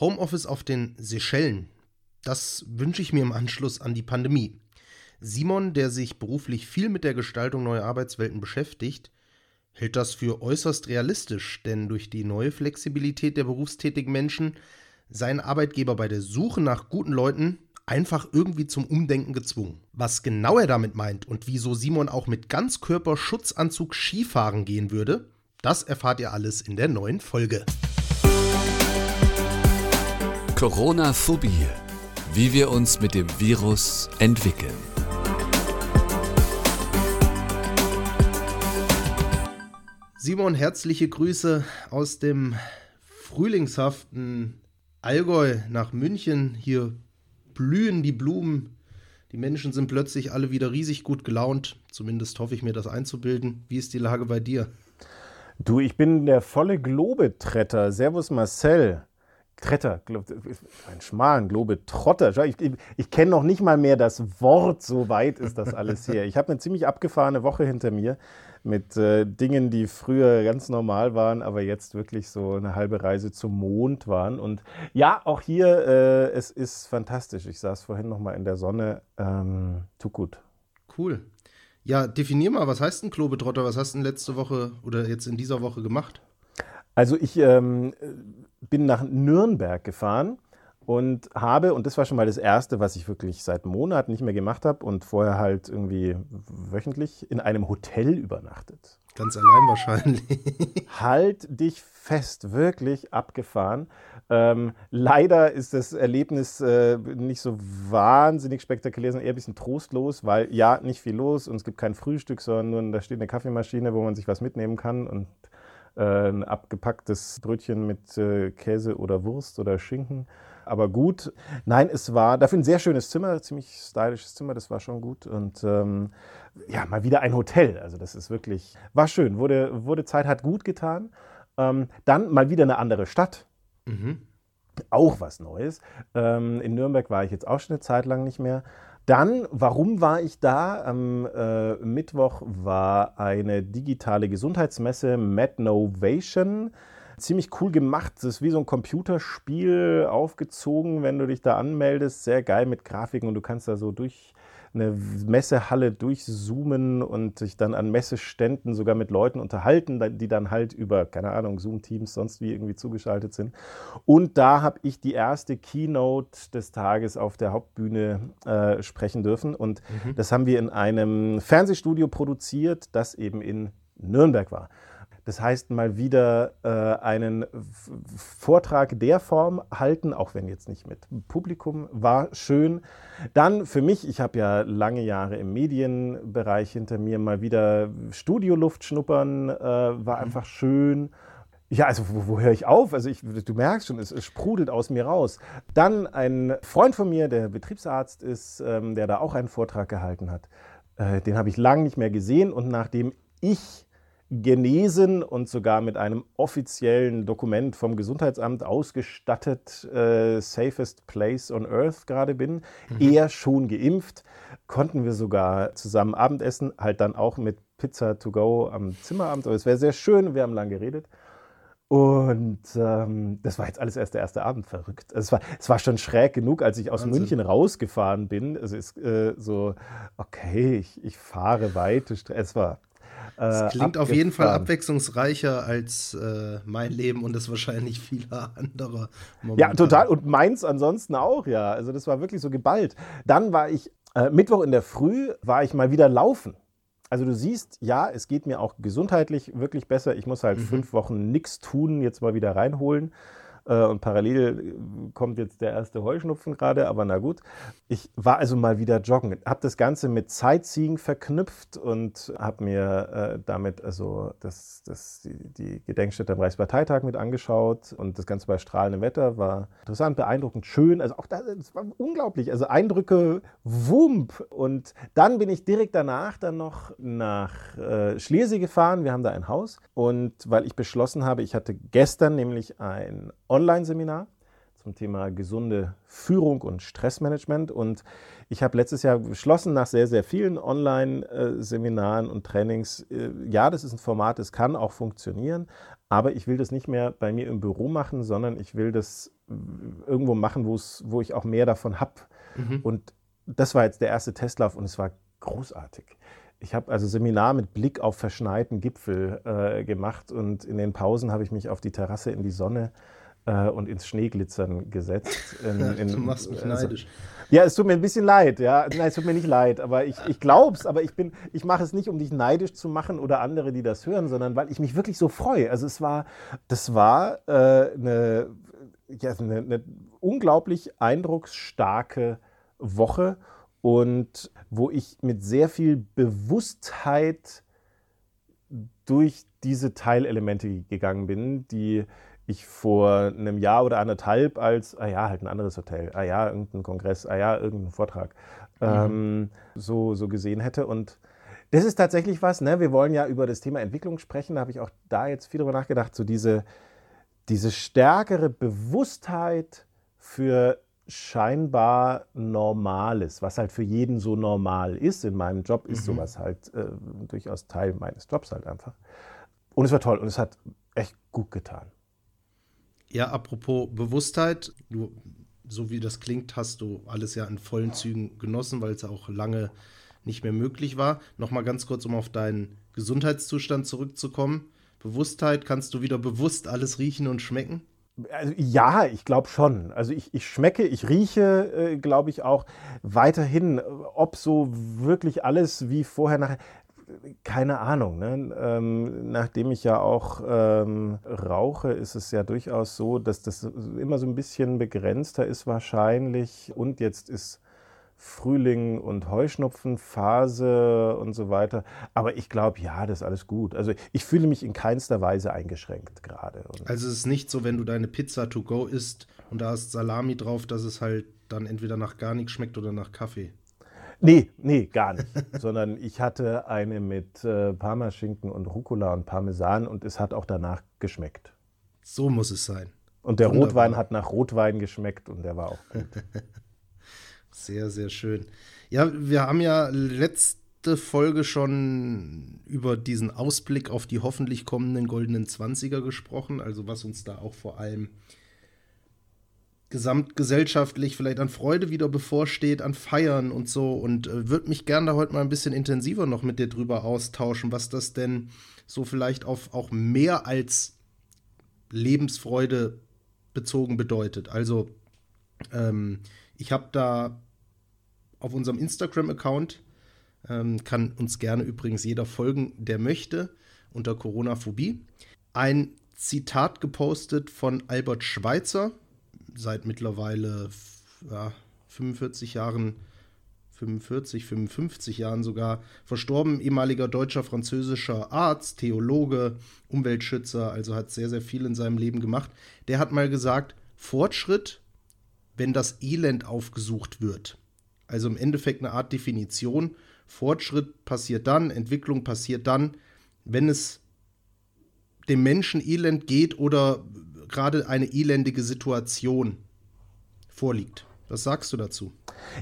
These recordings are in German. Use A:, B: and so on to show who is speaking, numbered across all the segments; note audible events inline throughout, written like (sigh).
A: Homeoffice auf den Seychellen. Das wünsche ich mir im Anschluss an die Pandemie. Simon, der sich beruflich viel mit der Gestaltung neuer Arbeitswelten beschäftigt, hält das für äußerst realistisch, denn durch die neue Flexibilität der berufstätigen Menschen seien Arbeitgeber bei der Suche nach guten Leuten einfach irgendwie zum Umdenken gezwungen. Was genau er damit meint und wieso Simon auch mit Ganzkörperschutzanzug Skifahren gehen würde, das erfahrt ihr alles in der neuen Folge.
B: Corona-Phobie. Wie wir uns mit dem Virus entwickeln.
A: Simon, herzliche Grüße aus dem frühlingshaften Allgäu nach München. Hier blühen die Blumen. Die Menschen sind plötzlich alle wieder riesig gut gelaunt. Zumindest hoffe ich mir, das einzubilden. Wie ist die Lage bei dir?
C: Du, ich bin der volle Globetretter. Servus Marcel. Tretter, ein schmalen Globetrotter. Ich, ich, ich kenne noch nicht mal mehr das Wort, so weit ist das alles hier. Ich habe eine ziemlich abgefahrene Woche hinter mir mit äh, Dingen, die früher ganz normal waren, aber jetzt wirklich so eine halbe Reise zum Mond waren. Und ja, auch hier, äh, es ist fantastisch. Ich saß vorhin noch mal in der Sonne. Ähm, tut gut.
A: Cool. Ja, definier mal, was heißt ein Globetrotter? Was hast du letzte Woche oder jetzt in dieser Woche gemacht?
C: Also ich ähm, bin nach Nürnberg gefahren und habe, und das war schon mal das Erste, was ich wirklich seit Monaten nicht mehr gemacht habe und vorher halt irgendwie wöchentlich in einem Hotel übernachtet.
A: Ganz allein wahrscheinlich. (laughs)
C: halt dich fest, wirklich abgefahren. Ähm, leider ist das Erlebnis äh, nicht so wahnsinnig spektakulär, sondern eher ein bisschen trostlos, weil ja, nicht viel los und es gibt kein Frühstück, sondern nur, da steht eine Kaffeemaschine, wo man sich was mitnehmen kann und ein abgepacktes Brötchen mit äh, Käse oder Wurst oder Schinken aber gut. Nein, es war dafür ein sehr schönes Zimmer, ziemlich stylisches Zimmer, das war schon gut. Und ähm, ja, mal wieder ein Hotel. Also das ist wirklich, war schön, wurde, wurde Zeit, hat gut getan. Ähm, dann mal wieder eine andere Stadt. Mhm. Auch was Neues. Ähm, in Nürnberg war ich jetzt auch schon eine Zeit lang nicht mehr. Dann, warum war ich da? Am äh, Mittwoch war eine digitale Gesundheitsmesse, MedNovation ziemlich cool gemacht. Das ist wie so ein Computerspiel aufgezogen, wenn du dich da anmeldest. Sehr geil mit Grafiken und du kannst da so durch eine Messehalle durchzoomen und sich dann an Messeständen sogar mit Leuten unterhalten, die dann halt über, keine Ahnung, Zoom-Teams sonst wie irgendwie zugeschaltet sind. Und da habe ich die erste Keynote des Tages auf der Hauptbühne äh, sprechen dürfen. Und mhm. das haben wir in einem Fernsehstudio produziert, das eben in Nürnberg war. Das heißt, mal wieder äh, einen Vortrag der Form halten, auch wenn jetzt nicht mit Publikum, war schön. Dann für mich, ich habe ja lange Jahre im Medienbereich hinter mir, mal wieder Studioluft schnuppern, äh, war mhm. einfach schön. Ja, also wo, wo höre ich auf? Also ich, du merkst schon, es, es, sprudelt aus mir raus. Dann ein Freund von mir, der Betriebsarzt ist, ähm, der da auch einen Vortrag gehalten hat. Äh, den habe ich lange nicht mehr gesehen und nachdem ich genesen und sogar mit einem offiziellen Dokument vom Gesundheitsamt ausgestattet, äh, Safest Place on Earth gerade bin, mhm. eher schon geimpft, konnten wir sogar zusammen Abendessen, halt dann auch mit Pizza to go am Zimmeramt. Aber es wäre sehr schön, wir haben lang geredet. Und ähm, das war jetzt alles erst der erste Abend verrückt. Es war, es war schon schräg genug, als ich aus Wahnsinn. München rausgefahren bin. Also es ist äh, so, okay, ich, ich fahre weit. Es war
A: das äh, klingt auf jeden Fall abwechslungsreicher als äh, mein Leben und das wahrscheinlich vieler anderer.
C: Momentan. Ja, total. Und meins ansonsten auch, ja. Also das war wirklich so geballt. Dann war ich, äh, Mittwoch in der Früh, war ich mal wieder laufen. Also du siehst, ja, es geht mir auch gesundheitlich wirklich besser. Ich muss halt mhm. fünf Wochen nichts tun, jetzt mal wieder reinholen. Äh, und parallel äh, kommt jetzt der erste Heuschnupfen gerade, aber na gut. Ich war also mal wieder joggen, habe das Ganze mit Sightseeing verknüpft und habe mir äh, damit also das, das, die, die Gedenkstätte am Reichsparteitag mit angeschaut und das Ganze bei strahlendem Wetter war interessant, beeindruckend, schön. Also auch das, das war unglaublich. Also Eindrücke, Wump. Und dann bin ich direkt danach dann noch nach äh, Schlesien gefahren. Wir haben da ein Haus und weil ich beschlossen habe, ich hatte gestern nämlich ein Online-Seminar zum Thema gesunde Führung und Stressmanagement. Und ich habe letztes Jahr beschlossen, nach sehr, sehr vielen Online-Seminaren und Trainings, äh, ja, das ist ein Format, das kann auch funktionieren, aber ich will das nicht mehr bei mir im Büro machen, sondern ich will das irgendwo machen, wo ich auch mehr davon habe. Mhm. Und das war jetzt der erste Testlauf und es war großartig. Ich habe also Seminar mit Blick auf verschneiten Gipfel äh, gemacht und in den Pausen habe ich mich auf die Terrasse in die Sonne äh, und ins Schneeglitzern gesetzt. (laughs) In, in,
A: du machst mich also, neidisch.
C: Ja, es tut mir ein bisschen leid, ja. Nein, es tut mir nicht leid, aber ich, ich es, aber ich bin, ich mache es nicht, um dich neidisch zu machen oder andere, die das hören, sondern weil ich mich wirklich so freue. Also es war, das war äh, eine, ja, eine, eine unglaublich eindrucksstarke Woche und wo ich mit sehr viel Bewusstheit durch diese Teilelemente gegangen bin, die ich vor einem Jahr oder anderthalb als, ah ja, halt ein anderes Hotel, ah ja, irgendein Kongress, ah ja, irgendein Vortrag, mhm. ähm, so, so gesehen hätte. Und das ist tatsächlich was, ne? wir wollen ja über das Thema Entwicklung sprechen, da habe ich auch da jetzt viel drüber nachgedacht, so diese, diese stärkere Bewusstheit für scheinbar Normales, was halt für jeden so normal ist. In meinem Job ist mhm. sowas halt äh, durchaus Teil meines Jobs halt einfach. Und es war toll und es hat echt gut getan.
A: Ja, apropos Bewusstheit, du, so wie das klingt, hast du alles ja in vollen Zügen genossen, weil es auch lange nicht mehr möglich war. Nochmal ganz kurz, um auf deinen Gesundheitszustand zurückzukommen. Bewusstheit, kannst du wieder bewusst alles riechen und schmecken?
C: Also, ja, ich glaube schon. Also ich, ich schmecke, ich rieche, äh, glaube ich auch weiterhin, ob so wirklich alles wie vorher nachher keine Ahnung. Ne? Ähm, nachdem ich ja auch ähm, rauche, ist es ja durchaus so, dass das immer so ein bisschen begrenzter ist wahrscheinlich. Und jetzt ist Frühling und Heuschnupfenphase und so weiter. Aber ich glaube, ja, das ist alles gut. Also ich fühle mich in keinster Weise eingeschränkt gerade.
A: Also es ist nicht so, wenn du deine Pizza to go isst und da ist Salami drauf, dass es halt dann entweder nach gar nichts schmeckt oder nach Kaffee.
C: Nee, nee, gar nicht. (laughs) Sondern ich hatte eine mit äh, Parmaschinken und Rucola und Parmesan und es hat auch danach geschmeckt.
A: So muss es sein.
C: Und der Wunderbar. Rotwein hat nach Rotwein geschmeckt und der war auch gut. (laughs)
A: sehr, sehr schön. Ja, wir haben ja letzte Folge schon über diesen Ausblick auf die hoffentlich kommenden goldenen Zwanziger gesprochen, also was uns da auch vor allem gesamtgesellschaftlich vielleicht an Freude wieder bevorsteht, an Feiern und so. Und äh, würde mich gerne da heute mal ein bisschen intensiver noch mit dir drüber austauschen, was das denn so vielleicht auf auch mehr als Lebensfreude bezogen bedeutet. Also, ähm, ich habe da auf unserem Instagram-Account, ähm, kann uns gerne übrigens jeder folgen, der möchte, unter Corona-Phobie, ein Zitat gepostet von Albert Schweitzer, seit mittlerweile ja, 45 Jahren, 45, 55 Jahren sogar verstorben, ehemaliger deutscher, französischer Arzt, Theologe, Umweltschützer, also hat sehr, sehr viel in seinem Leben gemacht. Der hat mal gesagt, Fortschritt, wenn das Elend aufgesucht wird. Also im Endeffekt eine Art Definition. Fortschritt passiert dann, Entwicklung passiert dann, wenn es dem Menschen elend geht oder gerade eine elendige Situation vorliegt. Was sagst du dazu?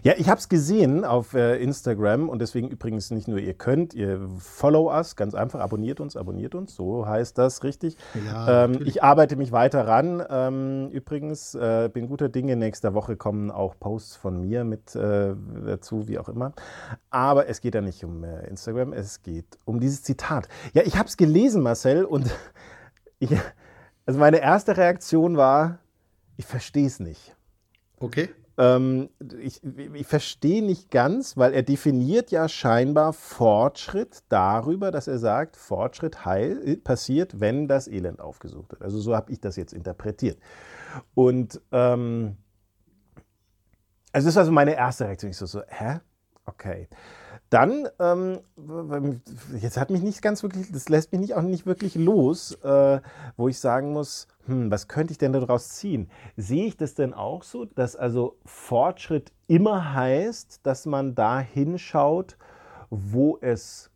C: Ja, ich habe es gesehen auf äh, Instagram und deswegen übrigens nicht nur ihr könnt, ihr follow us, ganz einfach, abonniert uns, abonniert uns, so heißt das richtig. Ja, ähm, ich arbeite mich weiter ran. Ähm, übrigens, äh, bin guter Dinge, nächste Woche kommen auch Posts von mir mit äh, dazu, wie auch immer. Aber es geht ja nicht um äh, Instagram, es geht um dieses Zitat. Ja, ich habe es gelesen, Marcel, und (laughs) ich, also meine erste Reaktion war, ich verstehe es nicht.
A: Okay.
C: Ähm, ich, ich verstehe nicht ganz, weil er definiert ja scheinbar Fortschritt darüber, dass er sagt, Fortschritt heil, passiert, wenn das Elend aufgesucht wird. Also so habe ich das jetzt interpretiert. Und ähm, also das war so meine erste Reaktion. Ich so, so hä? Okay. Dann, ähm, jetzt hat mich nicht ganz wirklich, das lässt mich nicht, auch nicht wirklich los, äh, wo ich sagen muss, hm, was könnte ich denn daraus ziehen? Sehe ich das denn auch so, dass also Fortschritt immer heißt, dass man da hinschaut, wo es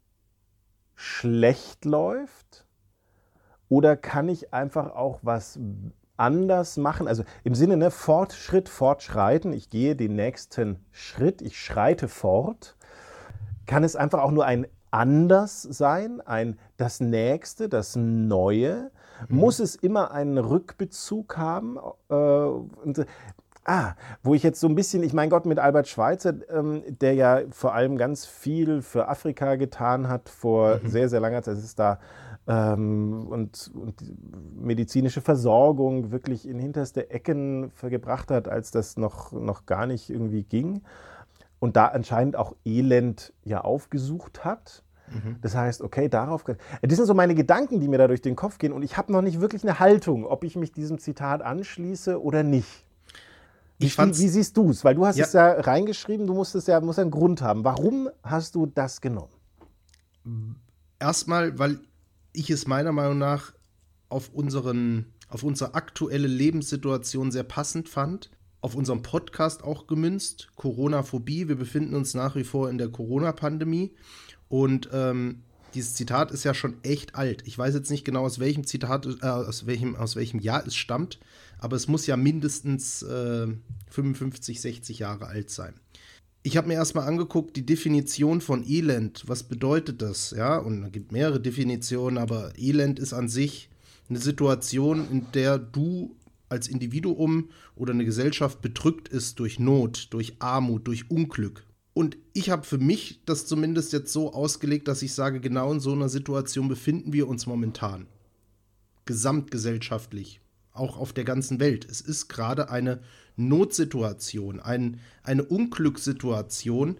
C: schlecht läuft? Oder kann ich einfach auch was anders machen? Also im Sinne, ne, Fortschritt, Fortschreiten, ich gehe den nächsten Schritt, ich schreite fort. Kann es einfach auch nur ein anders sein, ein das Nächste, das Neue? Mhm. Muss es immer einen Rückbezug haben? Äh, und, Ah, wo ich jetzt so ein bisschen, ich meine Gott, mit Albert Schweitzer, ähm, der ja vor allem ganz viel für Afrika getan hat, vor mhm. sehr, sehr langer Zeit ist da ähm, und, und medizinische Versorgung wirklich in hinterste Ecken gebracht hat, als das noch, noch gar nicht irgendwie ging. Und da anscheinend auch Elend ja aufgesucht hat. Mhm. Das heißt, okay, darauf. Das sind so meine Gedanken, die mir da durch den Kopf gehen. Und ich habe noch nicht wirklich eine Haltung, ob ich mich diesem Zitat anschließe oder nicht. Ich wie, wie siehst du es? Weil du hast ja. es ja reingeschrieben, du musst es ja, musst einen Grund haben. Warum hast du das genommen?
A: Erstmal, weil ich es meiner Meinung nach auf, unseren, auf unsere aktuelle Lebenssituation sehr passend fand. Auf unserem Podcast auch gemünzt, Corona-Phobie. Wir befinden uns nach wie vor in der Corona-Pandemie. Und ähm, dieses Zitat ist ja schon echt alt. Ich weiß jetzt nicht genau, aus welchem Zitat, äh, aus, welchem, aus welchem Jahr es stammt aber es muss ja mindestens äh, 55, 60 Jahre alt sein. Ich habe mir erstmal angeguckt, die Definition von Elend, was bedeutet das? Ja, und es gibt mehrere Definitionen, aber Elend ist an sich eine Situation, in der du als Individuum oder eine Gesellschaft bedrückt ist durch Not, durch Armut, durch Unglück. Und ich habe für mich das zumindest jetzt so ausgelegt, dass ich sage, genau in so einer Situation befinden wir uns momentan. Gesamtgesellschaftlich auch auf der ganzen Welt. Es ist gerade eine Notsituation, ein, eine Unglückssituation,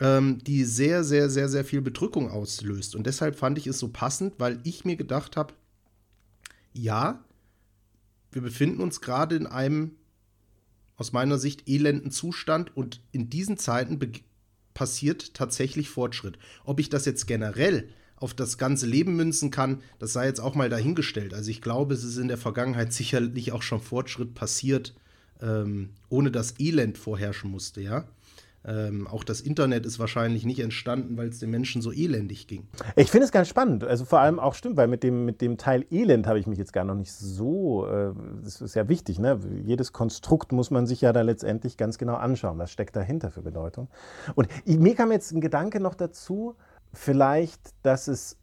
A: ähm, die sehr, sehr, sehr, sehr viel Bedrückung auslöst. Und deshalb fand ich es so passend, weil ich mir gedacht habe, ja, wir befinden uns gerade in einem aus meiner Sicht elenden Zustand und in diesen Zeiten passiert tatsächlich Fortschritt. Ob ich das jetzt generell auf das ganze Leben münzen kann, das sei jetzt auch mal dahingestellt. Also ich glaube, es ist in der Vergangenheit (laughs) sicherlich auch schon Fortschritt passiert, ähm, ohne dass Elend vorherrschen musste, ja. Ähm, auch das Internet ist wahrscheinlich nicht entstanden, weil es den Menschen so elendig ging.
C: Ich finde es ganz spannend. Also vor allem auch stimmt, weil mit dem, mit dem Teil Elend habe ich mich jetzt gar noch nicht so. Äh, das ist ja wichtig, ne? Jedes Konstrukt muss man sich ja da letztendlich ganz genau anschauen. Was steckt dahinter für Bedeutung? Und mir kam jetzt ein Gedanke noch dazu vielleicht, dass es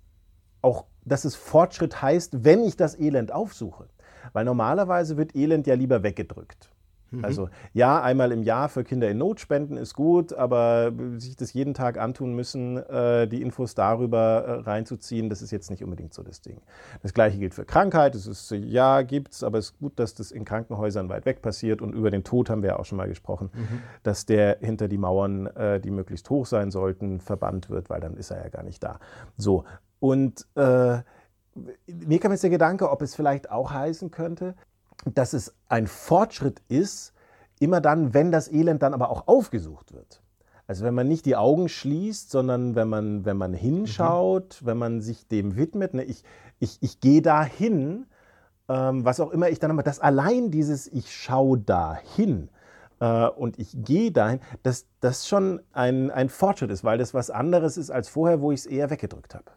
C: auch, dass es Fortschritt heißt, wenn ich das Elend aufsuche. Weil normalerweise wird Elend ja lieber weggedrückt. Mhm. Also ja, einmal im Jahr für Kinder in Not spenden ist gut, aber sich das jeden Tag antun müssen, äh, die Infos darüber äh, reinzuziehen, das ist jetzt nicht unbedingt so das Ding. Das gleiche gilt für Krankheit. Es ist ja, gibt's, aber es ist gut, dass das in Krankenhäusern weit weg passiert und über den Tod haben wir ja auch schon mal gesprochen, mhm. dass der hinter die Mauern, äh, die möglichst hoch sein sollten, verbannt wird, weil dann ist er ja gar nicht da. So und äh, mir kam jetzt der Gedanke, ob es vielleicht auch heißen könnte, dass es ein Fortschritt ist, immer dann, wenn das Elend dann aber auch aufgesucht wird. Also wenn man nicht die Augen schließt, sondern wenn man, wenn man hinschaut, mhm. wenn man sich dem widmet, ne, ich, ich, ich gehe dahin, ähm, was auch immer ich dann aber, dass allein dieses Ich schaue dahin äh, und ich gehe dahin, dass das schon ein, ein Fortschritt ist, weil das was anderes ist als vorher, wo ich es eher weggedrückt habe.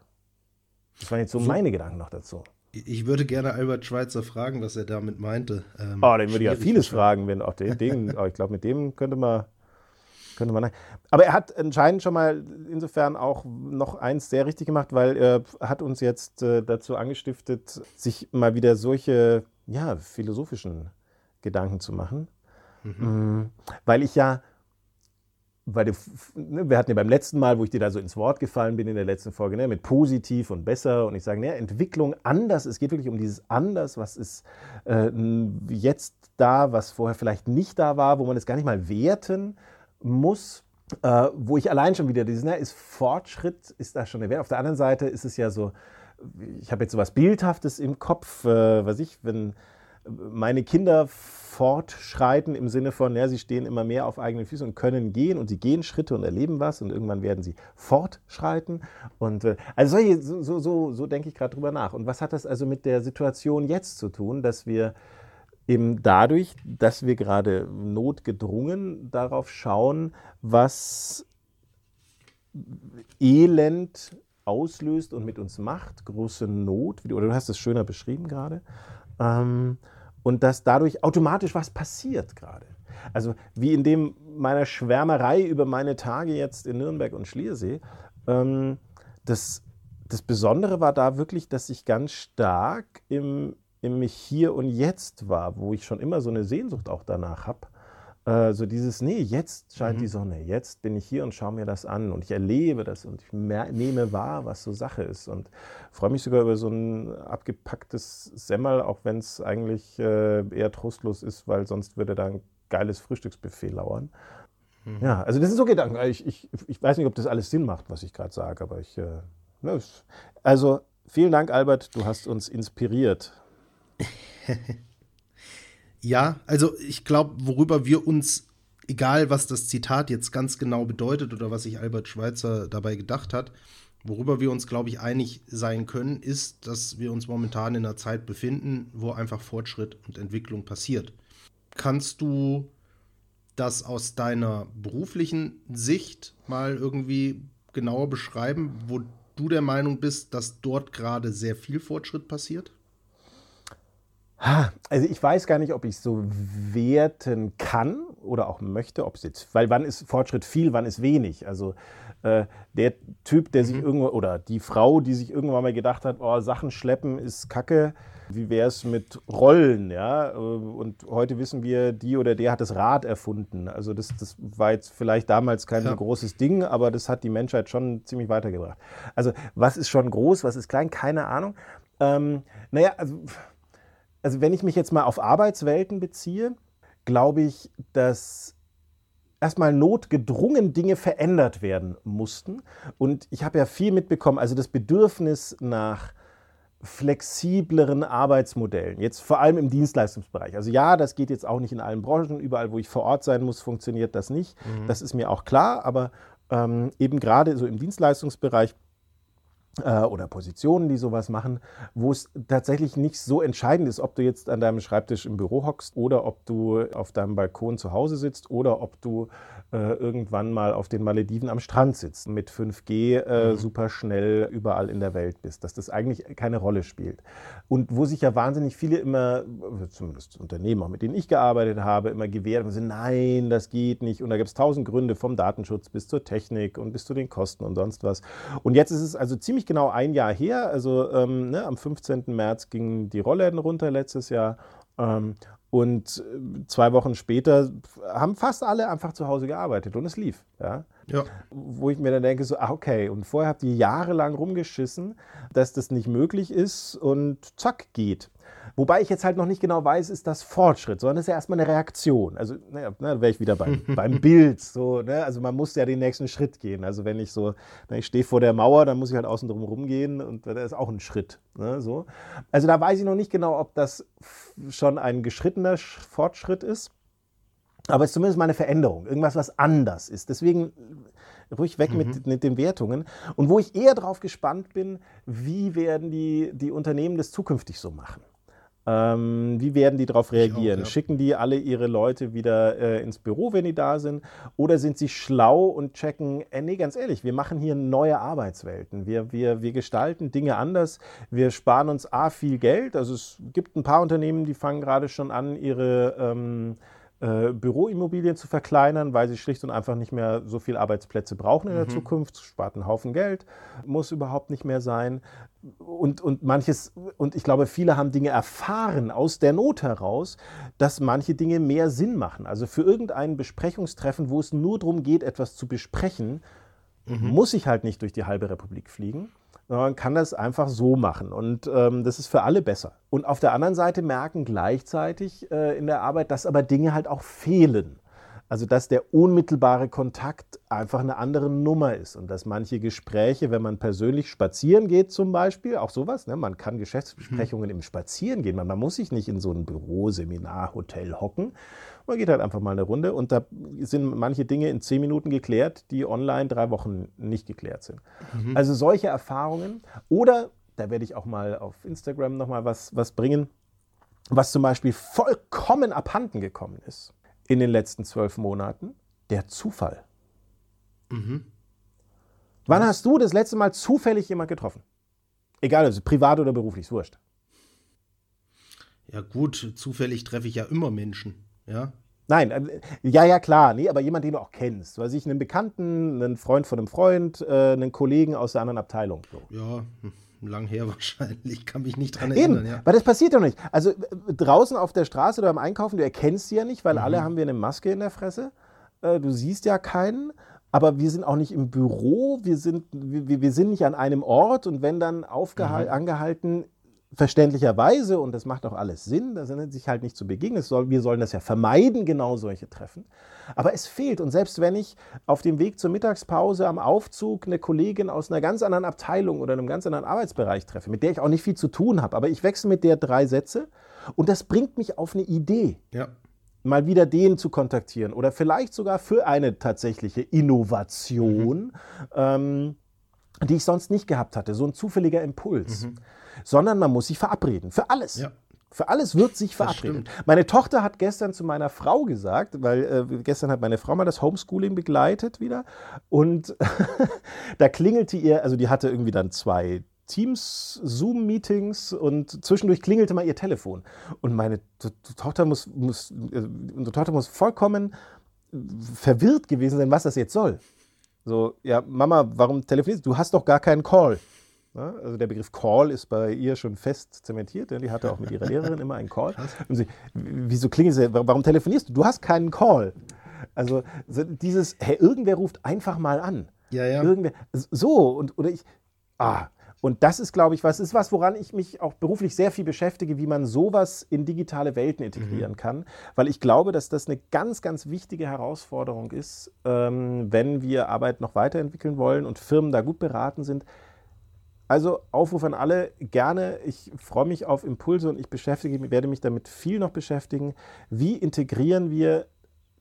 C: Das waren jetzt so, so meine Gedanken noch dazu.
A: Ich würde gerne Albert Schweitzer fragen, was er damit meinte.
C: Ähm, oh, den würde ich ja vieles fragen, wenn auch den, den oh, ich glaube, mit dem könnte man, könnte man. Aber er hat anscheinend schon mal insofern auch noch eins sehr richtig gemacht, weil er hat uns jetzt äh, dazu angestiftet, sich mal wieder solche ja, philosophischen Gedanken zu machen. Mhm. Mm, weil ich ja weil ne, wir hatten ja beim letzten Mal, wo ich dir da so ins Wort gefallen bin in der letzten Folge, ne, mit positiv und besser und ich sage, ne, Entwicklung anders, es geht wirklich um dieses anders, was ist äh, jetzt da, was vorher vielleicht nicht da war, wo man es gar nicht mal werten muss, äh, wo ich allein schon wieder dieses, ne, ist Fortschritt, ist da schon der Wert. Auf der anderen Seite ist es ja so, ich habe jetzt so was Bildhaftes im Kopf, äh, was ich, wenn meine Kinder fortschreiten im Sinne von, ja, sie stehen immer mehr auf eigenen Füßen und können gehen und sie gehen Schritte und erleben was und irgendwann werden sie fortschreiten. Und äh, also solche, so, so, so denke ich gerade drüber nach. Und was hat das also mit der Situation jetzt zu tun, dass wir eben dadurch, dass wir gerade notgedrungen darauf schauen, was Elend auslöst und mit uns macht, große Not, oder du hast es schöner beschrieben gerade. Ähm, und dass dadurch automatisch was passiert gerade. Also wie in dem meiner Schwärmerei über meine Tage jetzt in Nürnberg und Schliersee. Ähm, das, das Besondere war da wirklich, dass ich ganz stark im, im Hier und Jetzt war, wo ich schon immer so eine Sehnsucht auch danach habe. Äh, so dieses, nee, jetzt scheint mhm. die Sonne, jetzt bin ich hier und schaue mir das an und ich erlebe das und ich nehme wahr, was so Sache ist und freue mich sogar über so ein abgepacktes Semmel, auch wenn es eigentlich äh, eher trostlos ist, weil sonst würde da ein geiles Frühstücksbuffet lauern. Mhm. Ja, also das sind so Gedanken. Ich, ich, ich weiß nicht, ob das alles Sinn macht, was ich gerade sage, aber ich. Äh, ne, also vielen Dank, Albert, du hast uns inspiriert. (laughs)
A: Ja, also ich glaube, worüber wir uns, egal was das Zitat jetzt ganz genau bedeutet oder was sich Albert Schweitzer dabei gedacht hat, worüber wir uns, glaube ich, einig sein können, ist, dass wir uns momentan in einer Zeit befinden, wo einfach Fortschritt und Entwicklung passiert. Kannst du das aus deiner beruflichen Sicht mal irgendwie genauer beschreiben, wo du der Meinung bist, dass dort gerade sehr viel Fortschritt passiert?
C: Also ich weiß gar nicht, ob ich so werten kann oder auch möchte, ob es jetzt, weil wann ist Fortschritt viel, wann ist wenig. Also äh, der Typ, der sich mhm. irgendwo, oder die Frau, die sich irgendwann mal gedacht hat, oh, Sachen schleppen ist Kacke, wie wäre es mit Rollen, ja? Und heute wissen wir, die oder der hat das Rad erfunden. Also das, das war jetzt vielleicht damals kein ja. großes Ding, aber das hat die Menschheit schon ziemlich weitergebracht. Also was ist schon groß, was ist klein, keine Ahnung. Ähm, naja, also also wenn ich mich jetzt mal auf Arbeitswelten beziehe, glaube ich, dass erstmal notgedrungen Dinge verändert werden mussten. Und ich habe ja viel mitbekommen, also das Bedürfnis nach flexibleren Arbeitsmodellen, jetzt vor allem im Dienstleistungsbereich. Also ja, das geht jetzt auch nicht in allen Branchen, überall, wo ich vor Ort sein muss, funktioniert das nicht. Mhm. Das ist mir auch klar, aber ähm, eben gerade so im Dienstleistungsbereich oder Positionen, die sowas machen, wo es tatsächlich nicht so entscheidend ist, ob du jetzt an deinem Schreibtisch im Büro hockst oder ob du auf deinem Balkon zu Hause sitzt oder ob du äh, irgendwann mal auf den Malediven am Strand sitzt, mit 5G äh, mhm. super schnell überall in der Welt bist, dass das eigentlich keine Rolle spielt. Und wo sich ja wahnsinnig viele immer, zumindest Unternehmen, auch mit denen ich gearbeitet habe, immer gewehrt haben, sind, nein, das geht nicht. Und da gibt es tausend Gründe, vom Datenschutz bis zur Technik und bis zu den Kosten und sonst was. Und jetzt ist es also ziemlich genau ein Jahr her, also ähm, ne, am 15. März gingen die Rollläden runter letztes Jahr. Ähm, und äh, zwei Wochen später haben fast alle einfach zu Hause gearbeitet und es lief. Ja? ja. Wo ich mir dann denke, so, ah, okay, und vorher habt ihr jahrelang rumgeschissen, dass das nicht möglich ist und zack, geht. Wobei ich jetzt halt noch nicht genau weiß, ist das Fortschritt, sondern es ist ja erstmal eine Reaktion. Also, naja, da wäre ich wieder beim, (laughs) beim Bild. So, ne? Also man muss ja den nächsten Schritt gehen. Also wenn ich so, ne, ich stehe vor der Mauer, dann muss ich halt außen drum rumgehen und das ist auch ein Schritt. Ne? So. Also da weiß ich noch nicht genau, ob das schon ein geschrittener Fortschritt ist. Aber es ist zumindest mal eine Veränderung, irgendwas, was anders ist. Deswegen ruhig weg mhm. mit, mit, den Wertungen. Und wo ich eher darauf gespannt bin, wie werden die, die Unternehmen das zukünftig so machen? Ähm, wie werden die darauf reagieren? Auch, ja. Schicken die alle ihre Leute wieder äh, ins Büro, wenn die da sind? Oder sind sie schlau und checken, äh, nee, ganz ehrlich, wir machen hier neue Arbeitswelten. Wir, wir, wir gestalten Dinge anders. Wir sparen uns A, viel Geld. Also es gibt ein paar Unternehmen, die fangen gerade schon an, ihre ähm, äh, Büroimmobilien zu verkleinern, weil sie schlicht und einfach nicht mehr so viele Arbeitsplätze brauchen in der mhm. Zukunft. Spart einen Haufen Geld, muss überhaupt nicht mehr sein. Und, und manches, und ich glaube, viele haben Dinge erfahren aus der Not heraus, dass manche Dinge mehr Sinn machen. Also für irgendein Besprechungstreffen, wo es nur darum geht, etwas zu besprechen, mhm. muss ich halt nicht durch die halbe Republik fliegen man kann das einfach so machen. Und ähm, das ist für alle besser. Und auf der anderen Seite merken gleichzeitig äh, in der Arbeit, dass aber Dinge halt auch fehlen. Also dass der unmittelbare Kontakt einfach eine andere Nummer ist und dass manche Gespräche, wenn man persönlich spazieren geht zum Beispiel, auch sowas, ne, man kann Geschäftsbesprechungen mhm. im Spazieren gehen, man, man muss sich nicht in so ein Büro, Seminar, Hotel hocken, man geht halt einfach mal eine Runde und da sind manche Dinge in zehn Minuten geklärt, die online drei Wochen nicht geklärt sind. Mhm. Also solche Erfahrungen oder, da werde ich auch mal auf Instagram nochmal was, was bringen, was zum Beispiel vollkommen abhanden gekommen ist in den letzten zwölf Monaten, der Zufall. Mhm. Wann hast du das letzte Mal zufällig jemand getroffen? Egal, also privat oder beruflich, ist wurscht.
A: Ja, gut, zufällig treffe ich ja immer Menschen, ja.
C: Nein, äh, ja, ja, klar, nee, aber jemand, den du auch kennst. Weiß ich, einen Bekannten, einen Freund von einem Freund, äh, einen Kollegen aus der anderen Abteilung. So.
A: Ja, hm, lang her (laughs) wahrscheinlich, kann mich nicht dran
C: Eben,
A: erinnern. Ja.
C: weil das passiert ja noch nicht. Also äh, draußen auf der Straße oder beim Einkaufen, du erkennst sie ja nicht, weil
A: Mhm.
C: alle haben wir eine Maske in der Fresse. Äh, du siehst ja keinen. Aber wir sind auch nicht im Büro, wir sind, wir, wir sind nicht an einem Ort und wenn dann
A: Mhm.
C: angehalten, verständlicherweise, und das macht auch alles Sinn, da sind sich halt nicht zu begegnen, soll, wir sollen das ja vermeiden, genau solche Treffen. Aber es fehlt. Und selbst wenn ich auf dem Weg zur Mittagspause am Aufzug eine Kollegin aus einer ganz anderen Abteilung oder einem ganz anderen Arbeitsbereich treffe, mit der ich auch nicht viel zu tun habe, aber ich wechsle mit der drei Sätze und das bringt mich auf eine Idee
A: ja.
C: mal wieder den zu kontaktieren oder vielleicht sogar für eine tatsächliche Innovation, ähm, die ich sonst nicht gehabt hatte, so ein zufälliger Impuls, sondern man muss sich verabreden für alles.
A: Ja.
C: Für alles wird sich verabredet.
A: stimmt.
C: Meine Tochter hat gestern zu meiner Frau gesagt, weil äh, gestern hat meine Frau mal das Homeschooling begleitet wieder und (laughs) da klingelte ihr, also die hatte irgendwie dann zwei Teams, Zoom-Meetings und zwischendurch klingelte mal ihr Telefon. Und meine To- To- Tochter muss, muss, äh, unsere Tochter muss vollkommen verwirrt gewesen sein, was das jetzt soll. So, ja, Mama, warum telefonierst du? Du hast doch gar keinen Call. Ja, also der Begriff Call ist bei ihr schon fest zementiert. Ja, die hatte auch mit ihrer Lehrerin immer einen Call. Und sie, wieso klingelt sie? Warum telefonierst du? Du hast keinen Call. Also so dieses, hey, irgendwer ruft einfach mal an.
A: Ja, ja.
C: Irgendwer, so, und, oder ich, ah, und das ist, glaube ich, was ist was, woran ich mich auch beruflich sehr viel beschäftige, wie man sowas in digitale Welten integrieren kann, weil ich glaube, dass das eine ganz, ganz wichtige Herausforderung ist, ähm, wenn wir Arbeit noch weiterentwickeln wollen und Firmen da gut beraten sind. Also Aufruf an alle, gerne. Ich freue mich auf Impulse und ich beschäftige, werde mich damit viel noch beschäftigen. Wie integrieren wir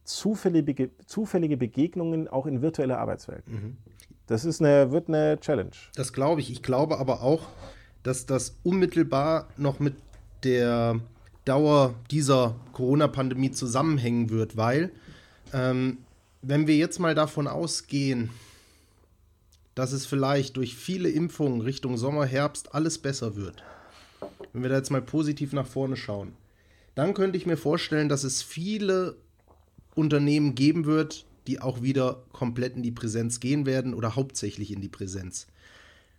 C: zufällige, zufällige Begegnungen auch in virtuelle Arbeitswelten? Das ist eine, wird eine Challenge.
A: Das glaube ich. Ich glaube aber auch, dass das unmittelbar noch mit der Dauer dieser Corona-Pandemie zusammenhängen wird, weil ähm, wenn wir jetzt mal davon ausgehen, dass es vielleicht durch viele Impfungen Richtung Sommer, Herbst alles besser wird, wenn wir da jetzt mal positiv nach vorne schauen, dann könnte ich mir vorstellen, dass es viele Unternehmen geben wird, die auch wieder komplett in die Präsenz gehen werden oder hauptsächlich in die Präsenz.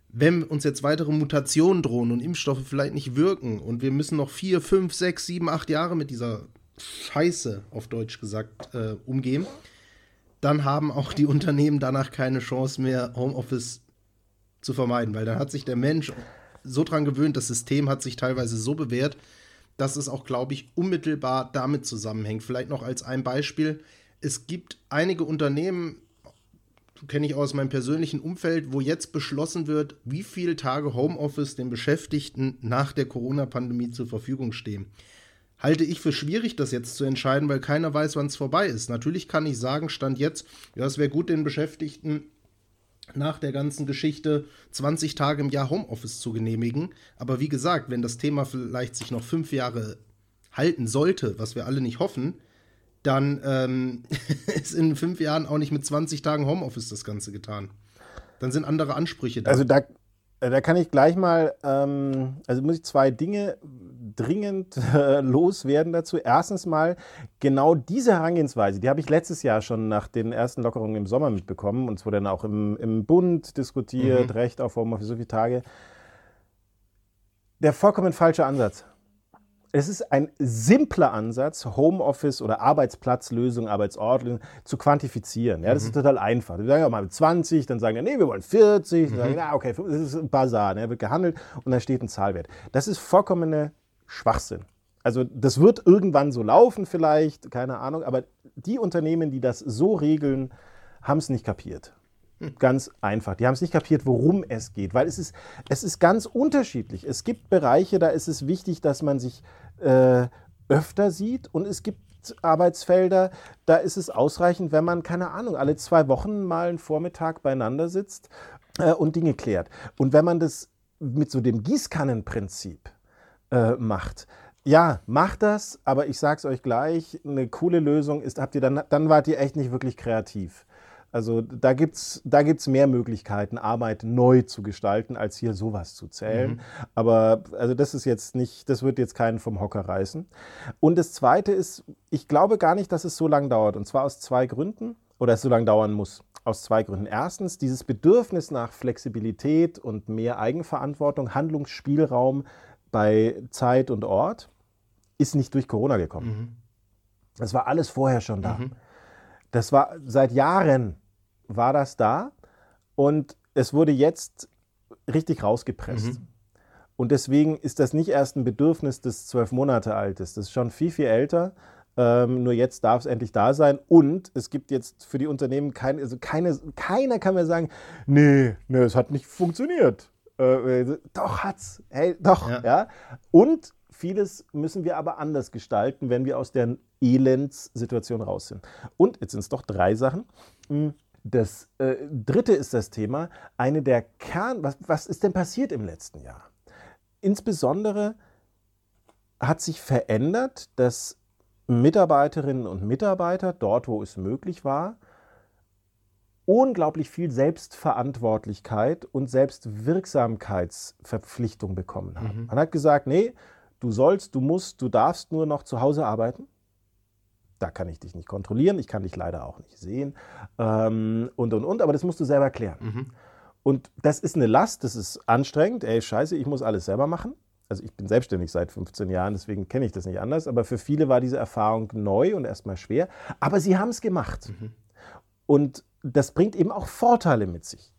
A: Wenn uns jetzt weitere Mutationen drohen und Impfstoffe vielleicht nicht wirken und wir müssen noch vier, fünf, sechs, sieben, acht Jahre mit dieser Scheiße, auf Deutsch gesagt, äh, umgehen, dann haben auch die Unternehmen danach keine Chance mehr, Homeoffice zu vermeiden, weil dann hat sich der Mensch so dran gewöhnt, das System hat sich teilweise so bewährt, dass es auch, glaube ich, unmittelbar damit zusammenhängt. Vielleicht noch als ein Beispiel. Es gibt einige Unternehmen, kenne ich aus meinem persönlichen Umfeld, wo jetzt beschlossen wird, wie viele Tage Homeoffice den Beschäftigten nach der Corona-Pandemie zur Verfügung stehen. Halte ich für schwierig, das jetzt zu entscheiden, weil keiner weiß, wann es vorbei ist. Natürlich kann ich sagen, Stand jetzt, ja, es wäre gut, den Beschäftigten nach der ganzen Geschichte 20 Tage im Jahr Homeoffice zu genehmigen. Aber wie gesagt, wenn das Thema vielleicht sich noch fünf Jahre halten sollte, was wir alle nicht hoffen, dann ähm, (laughs) ist in fünf Jahren auch nicht mit 20 Tagen Homeoffice das Ganze getan. Dann sind andere Ansprüche da.
C: Also da, da kann ich gleich mal, ähm, also muss ich zwei Dinge dringend (laughs) äh, loswerden dazu. Erstens mal, genau diese Herangehensweise, die habe ich letztes Jahr schon nach den ersten Lockerungen im Sommer mitbekommen und es wurde dann auch im, im Bund diskutiert, Recht auf Homeoffice, so viele Tage. Der vollkommen falsche Ansatz. Es ist ein simpler Ansatz, Homeoffice oder Arbeitsplatzlösung, Arbeitsort zu quantifizieren. Ja, das ist total einfach. Wir sagen ja mal 20, dann sagen die, nee, wir wollen 40, dann sagen, ja, okay, das ist ein Basar, ne, wird gehandelt und da steht ein Zahlwert. Das ist vollkommener Schwachsinn. Also das wird irgendwann so laufen vielleicht, keine Ahnung, aber die Unternehmen, die das so regeln, haben es nicht kapiert. Ganz einfach. Die haben es nicht kapiert, worum es geht, weil es ist, es ist ganz unterschiedlich. Es gibt Bereiche, da ist es wichtig, dass man sich äh, öfter sieht und es gibt Arbeitsfelder, da ist es ausreichend, wenn man, keine Ahnung, alle zwei Wochen mal einen Vormittag beieinander sitzt äh, und Dinge klärt. Und wenn man das mit so dem Gießkannenprinzip äh, macht, ja, macht das, aber ich sag's euch gleich, eine coole Lösung ist, habt ihr dann, dann wart ihr echt nicht wirklich kreativ. Also da gibt es da gibt's mehr Möglichkeiten, Arbeit neu zu gestalten, als hier sowas zu zählen. Mhm. Aber also das ist jetzt nicht, das wird jetzt keinen vom Hocker reißen. Und das Zweite ist, ich glaube gar nicht, dass es so lange dauert. Und zwar aus zwei Gründen oder es so lange dauern muss. Aus zwei Gründen. Erstens, dieses Bedürfnis nach Flexibilität und mehr Eigenverantwortung, Handlungsspielraum bei Zeit und Ort ist nicht durch Corona gekommen. Mhm. Das war alles vorher schon da. Mhm. Das war seit Jahren war das da und es wurde jetzt richtig rausgepresst. Mhm. Und deswegen ist das nicht erst ein Bedürfnis des zwölf Monate altes. Das ist schon viel, viel älter. Ähm, nur jetzt darf es endlich da sein. Und es gibt jetzt für die Unternehmen keine, also keine, keiner kann mir sagen, nee, nee, es hat nicht funktioniert. Äh doch hat's. Hey, doch, ja. ja. Und vieles müssen wir aber anders gestalten, wenn wir aus der Elendssituation raus sind. Und jetzt sind es doch drei Sachen. Hm, das äh, dritte ist das Thema, eine der Kern, was, was ist denn passiert im letzten Jahr? Insbesondere hat sich verändert, dass Mitarbeiterinnen und Mitarbeiter dort, wo es möglich war, unglaublich viel Selbstverantwortlichkeit und Selbstwirksamkeitsverpflichtung bekommen haben. Mhm. Man hat gesagt, nee, du sollst, du musst, du darfst nur noch zu Hause arbeiten. Da kann ich dich nicht kontrollieren, ich kann dich leider auch nicht sehen ähm, und und und, aber das musst du selber klären. Mhm. Und das ist eine Last, das ist anstrengend. Ey, scheiße, ich muss alles selber machen. Also ich bin selbstständig seit 15 Jahren, deswegen kenne ich das nicht anders. Aber für viele war diese Erfahrung neu und erstmal schwer. Aber sie haben es gemacht. Mhm. Und das bringt eben auch Vorteile mit sich.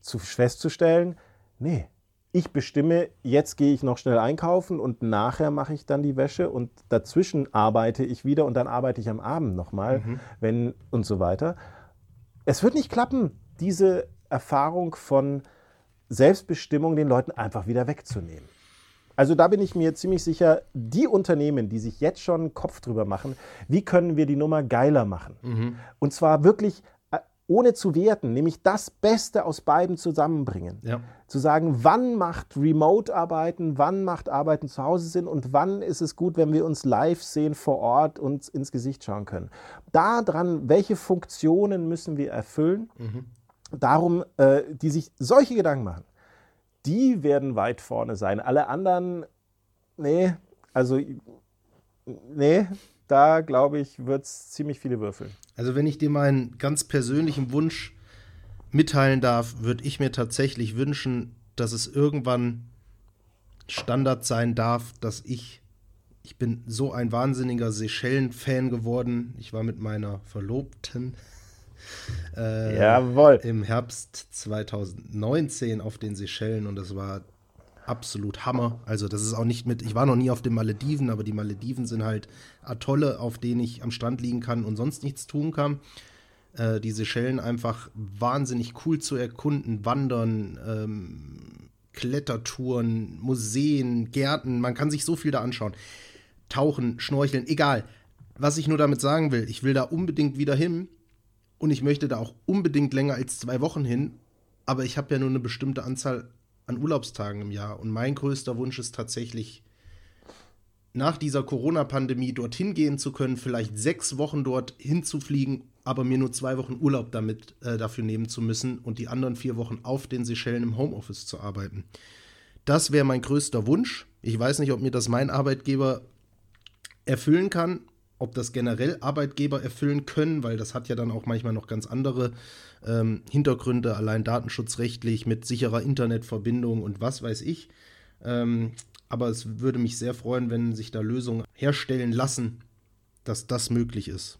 C: Zu festzustellen, nee, ich bestimme, jetzt gehe ich noch schnell einkaufen und nachher mache ich dann die Wäsche und dazwischen arbeite ich wieder und dann arbeite ich am Abend nochmal, mhm. wenn und so weiter. Es wird nicht klappen, diese Erfahrung von Selbstbestimmung den Leuten einfach wieder wegzunehmen. Also da bin ich mir ziemlich sicher, die Unternehmen, die sich jetzt schon einen Kopf drüber machen, wie können wir die Nummer geiler machen? Mhm. Und zwar wirklich ohne zu werten, nämlich das Beste aus beiden zusammenbringen. Ja. Zu sagen, wann macht Remote-Arbeiten, wann macht Arbeiten zu Hause Sinn und wann ist es gut, wenn wir uns live sehen vor Ort und ins Gesicht schauen können. Daran, welche Funktionen müssen wir erfüllen? Mhm. Darum, äh, die sich solche Gedanken machen, die werden weit vorne sein. Alle anderen, nee, also, nee, da glaube ich, wird es ziemlich viele Würfel.
A: Also wenn ich dir meinen ganz persönlichen Wunsch mitteilen darf, würde ich mir tatsächlich wünschen, dass es irgendwann Standard sein darf, dass ich, ich bin so ein wahnsinniger Seychellen-Fan geworden. Ich war mit meiner Verlobten
C: äh, Jawohl.
A: im Herbst 2019 auf den Seychellen und das war absolut Hammer. Also das ist auch nicht mit, ich war noch nie auf den Malediven, aber die Malediven sind halt Atolle, auf denen ich am Strand liegen kann und sonst nichts tun kann. Äh, die Seychellen einfach wahnsinnig cool zu erkunden, wandern, ähm, Klettertouren, Museen, Gärten, man kann sich so viel da anschauen. Tauchen, schnorcheln, egal. Was ich nur damit sagen will, ich will da unbedingt wieder hin und ich möchte da auch unbedingt länger als zwei Wochen hin, aber ich habe ja nur eine bestimmte Anzahl an Urlaubstagen im Jahr. Und mein größter Wunsch ist tatsächlich, nach dieser Corona-Pandemie dorthin gehen zu können, vielleicht sechs Wochen dort hinzufliegen, aber mir nur zwei Wochen Urlaub damit äh, dafür nehmen zu müssen und die anderen vier Wochen auf den Seychellen im Homeoffice zu arbeiten. Das wäre mein größter Wunsch. Ich weiß nicht, ob mir das mein Arbeitgeber erfüllen kann, ob das generell Arbeitgeber erfüllen können, weil das hat ja dann auch manchmal noch ganz andere ähm, Hintergründe, allein datenschutzrechtlich mit sicherer Internetverbindung und was weiß ich. Ähm, aber es würde mich sehr freuen, wenn sich da Lösungen herstellen lassen, dass das möglich ist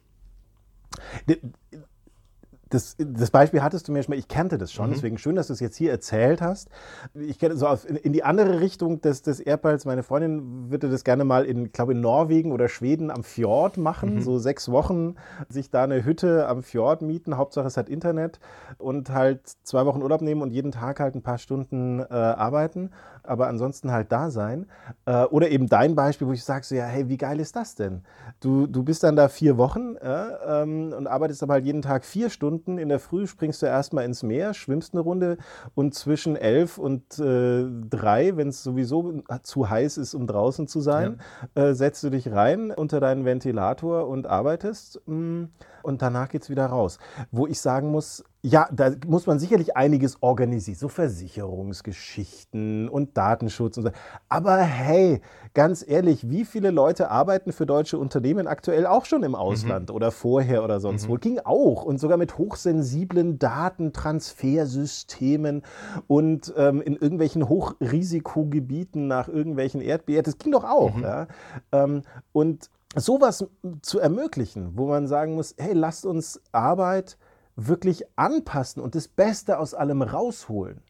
C: das, das, Beispiel hattest du mir schon mal, ich kannte das schon, mhm. deswegen schön, dass du es jetzt hier erzählt hast. Ich kenne so auf, in, in, die andere Richtung des, des Erdballs, meine Freundin würde das gerne mal in, glaube in Norwegen oder Schweden am Fjord machen, mhm. so sechs Wochen sich da eine Hütte am Fjord mieten, Hauptsache es hat Internet und halt zwei Wochen Urlaub nehmen und jeden Tag halt ein paar Stunden äh, arbeiten. Aber ansonsten halt da sein. Äh, oder eben dein Beispiel, wo ich sage so, ja, hey, wie geil ist das denn? Du, du bist dann da vier Wochen äh, ähm, und arbeitest aber halt jeden Tag vier Stunden. In der Früh springst du erstmal ins Meer, schwimmst eine Runde und zwischen elf und äh, drei, wenn es sowieso zu heiß ist, um draußen zu sein, ja. Äh, setzt du dich rein unter deinen Ventilator und arbeitest. Mh, mm, und danach geht es wieder raus. Wo ich sagen muss, ja, da muss man sicherlich einiges organisieren, so Versicherungsgeschichten und Datenschutz und so. Aber hey, ganz ehrlich, wie viele Leute arbeiten für deutsche Unternehmen aktuell auch schon im Ausland mhm. oder vorher oder sonst mhm. wo? Ging auch und sogar mit hochsensiblen Datentransfersystemen und ähm, in irgendwelchen Hochrisikogebieten nach irgendwelchen Erdbeben. Das ging doch auch. Mhm. Ja? Ähm, und sowas zu ermöglichen, wo man sagen muss, hey, lasst uns Arbeit wirklich anpassen und das Beste aus allem rausholen.